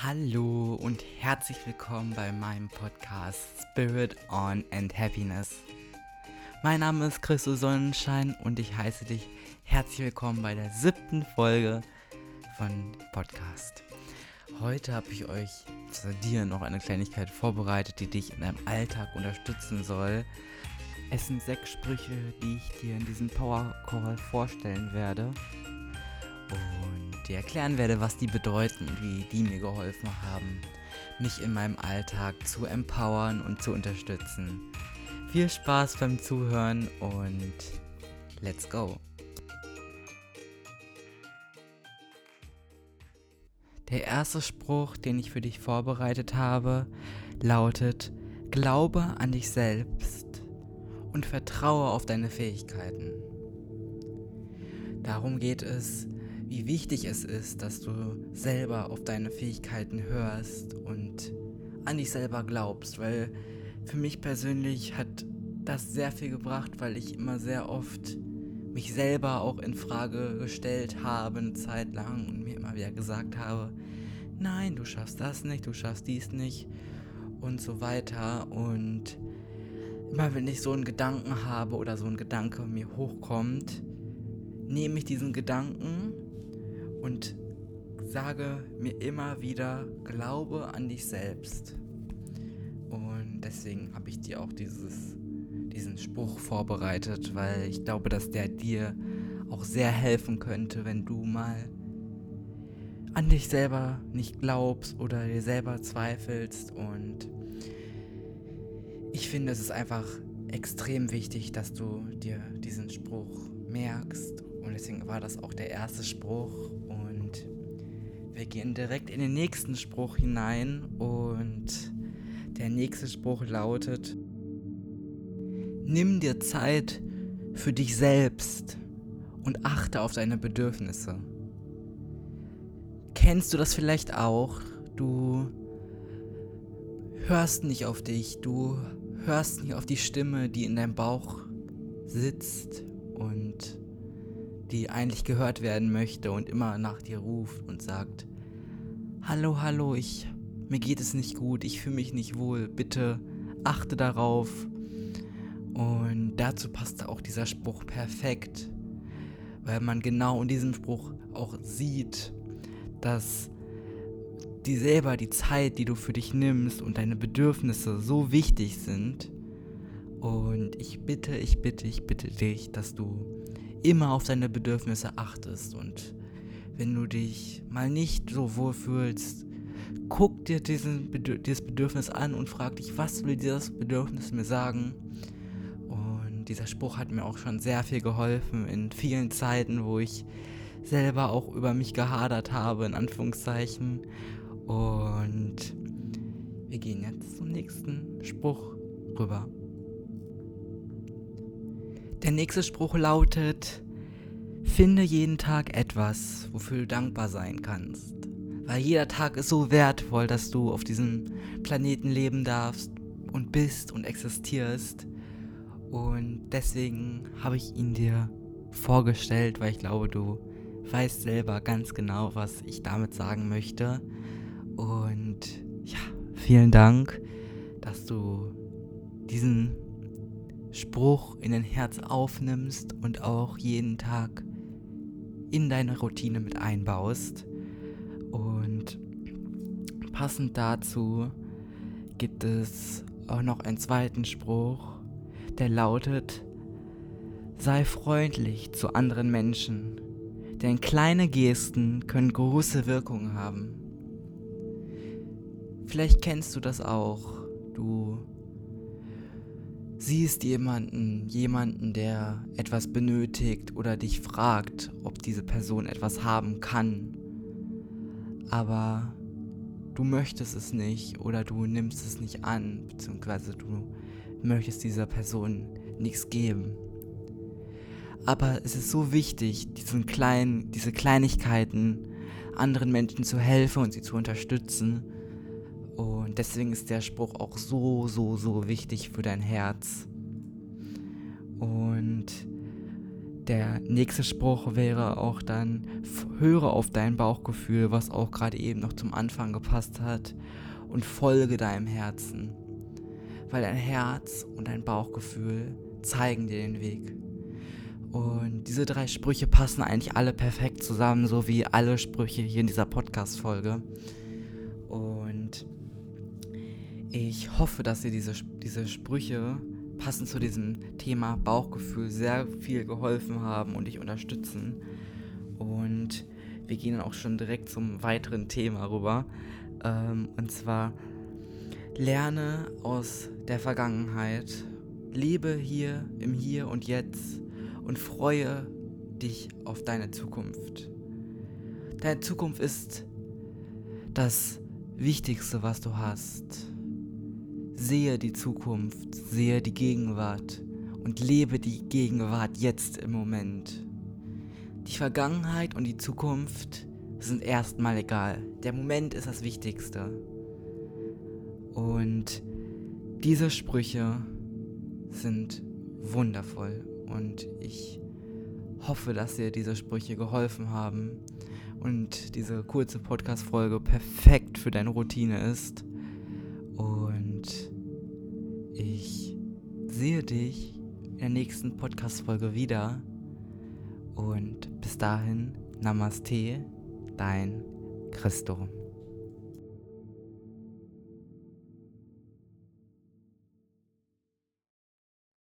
Hallo und herzlich willkommen bei meinem Podcast Spirit on and Happiness. Mein Name ist Christus Sonnenschein und ich heiße dich herzlich willkommen bei der siebten Folge von Podcast. Heute habe ich euch zu dir noch eine Kleinigkeit vorbereitet, die dich in deinem Alltag unterstützen soll. Es sind sechs Sprüche, die ich dir in diesem Power Call vorstellen werde und dir erklären werde, was die bedeuten und wie die mir geholfen haben, mich in meinem Alltag zu empowern und zu unterstützen. Viel Spaß beim Zuhören und let's go! Der erste Spruch, den ich für dich vorbereitet habe, lautet, Glaube an dich selbst und vertraue auf deine Fähigkeiten. Darum geht es, wie wichtig es ist, dass du selber auf deine Fähigkeiten hörst und an dich selber glaubst, weil für mich persönlich hat das sehr viel gebracht, weil ich immer sehr oft mich selber auch in Frage gestellt habe eine Zeit lang und mir immer wieder gesagt habe, nein, du schaffst das nicht, du schaffst dies nicht und so weiter. Und immer wenn ich so einen Gedanken habe oder so ein Gedanke mir hochkommt, nehme ich diesen Gedanken und sage mir immer wieder, glaube an dich selbst. Und deswegen habe ich dir auch dieses, diesen Spruch vorbereitet, weil ich glaube, dass der dir auch sehr helfen könnte, wenn du mal an dich selber nicht glaubst oder dir selber zweifelst. Und ich finde, es ist einfach extrem wichtig, dass du dir diesen Spruch merkst. Und deswegen war das auch der erste Spruch. Wir gehen direkt in den nächsten Spruch hinein. Und der nächste Spruch lautet, nimm dir Zeit für dich selbst und achte auf deine Bedürfnisse. Kennst du das vielleicht auch? Du hörst nicht auf dich, du hörst nicht auf die Stimme, die in deinem Bauch sitzt und die eigentlich gehört werden möchte und immer nach dir ruft und sagt, hallo, hallo, ich, mir geht es nicht gut, ich fühle mich nicht wohl, bitte achte darauf. Und dazu passt auch dieser Spruch perfekt, weil man genau in diesem Spruch auch sieht, dass die selber die Zeit, die du für dich nimmst und deine Bedürfnisse so wichtig sind. Und ich bitte, ich bitte, ich bitte dich, dass du immer auf deine Bedürfnisse achtest. Und wenn du dich mal nicht so wohl fühlst, guck dir diesen dieses Bedürfnis an und frag dich, was will dieses Bedürfnis mir sagen? Und dieser Spruch hat mir auch schon sehr viel geholfen in vielen Zeiten, wo ich selber auch über mich gehadert habe, in Anführungszeichen. Und wir gehen jetzt zum nächsten Spruch rüber. Der nächste Spruch lautet, finde jeden Tag etwas, wofür du dankbar sein kannst. Weil jeder Tag ist so wertvoll, dass du auf diesem Planeten leben darfst und bist und existierst. Und deswegen habe ich ihn dir vorgestellt, weil ich glaube, du weißt selber ganz genau, was ich damit sagen möchte. Und ja, vielen Dank, dass du diesen Spruch in dein Herz aufnimmst und auch jeden Tag in deine Routine mit einbaust. Und passend dazu gibt es auch noch einen zweiten Spruch, der lautet, sei freundlich zu anderen Menschen, denn kleine Gesten können große Wirkung haben. Vielleicht kennst du das auch. Du siehst jemanden, jemanden, der etwas benötigt oder dich fragt, ob diese Person etwas haben kann, aber du möchtest es nicht oder du nimmst es nicht an, beziehungsweise du möchtest dieser Person nichts geben. Aber es ist so wichtig, diesen kleinen, diese Kleinigkeiten anderen Menschen zu helfen und sie zu unterstützen und deswegen ist der Spruch auch so, so, so wichtig für dein Herz. Und der nächste Spruch wäre auch dann, höre auf dein Bauchgefühl, was auch gerade eben noch zum Anfang gepasst hat, und folge deinem Herzen. Weil dein Herz und dein Bauchgefühl zeigen dir den Weg. Und diese drei Sprüche passen eigentlich alle perfekt zusammen, so wie alle Sprüche hier in dieser Podcast-Folge. Und ich hoffe, dass ihr diese, diese Sprüche passend zu diesem Thema Bauchgefühl sehr viel geholfen haben und dich unterstützen. Und wir gehen dann auch schon direkt zum weiteren Thema rüber. Ähm, und zwar lerne aus der Vergangenheit, lebe hier im Hier und Jetzt und freue dich auf deine Zukunft. Deine Zukunft ist das Wichtigste, was du hast. Sehe die Zukunft, sehe die Gegenwart und lebe die Gegenwart jetzt im Moment. Die Vergangenheit und die Zukunft sind erstmal egal. Der Moment ist das Wichtigste. Und diese Sprüche sind wundervoll und ich hoffe, dass dir diese Sprüche geholfen haben und diese kurze Podcast-Folge perfekt für deine Routine ist. Ich sehe dich in der nächsten Podcast-Folge wieder. Und bis dahin, Namaste, dein Christo.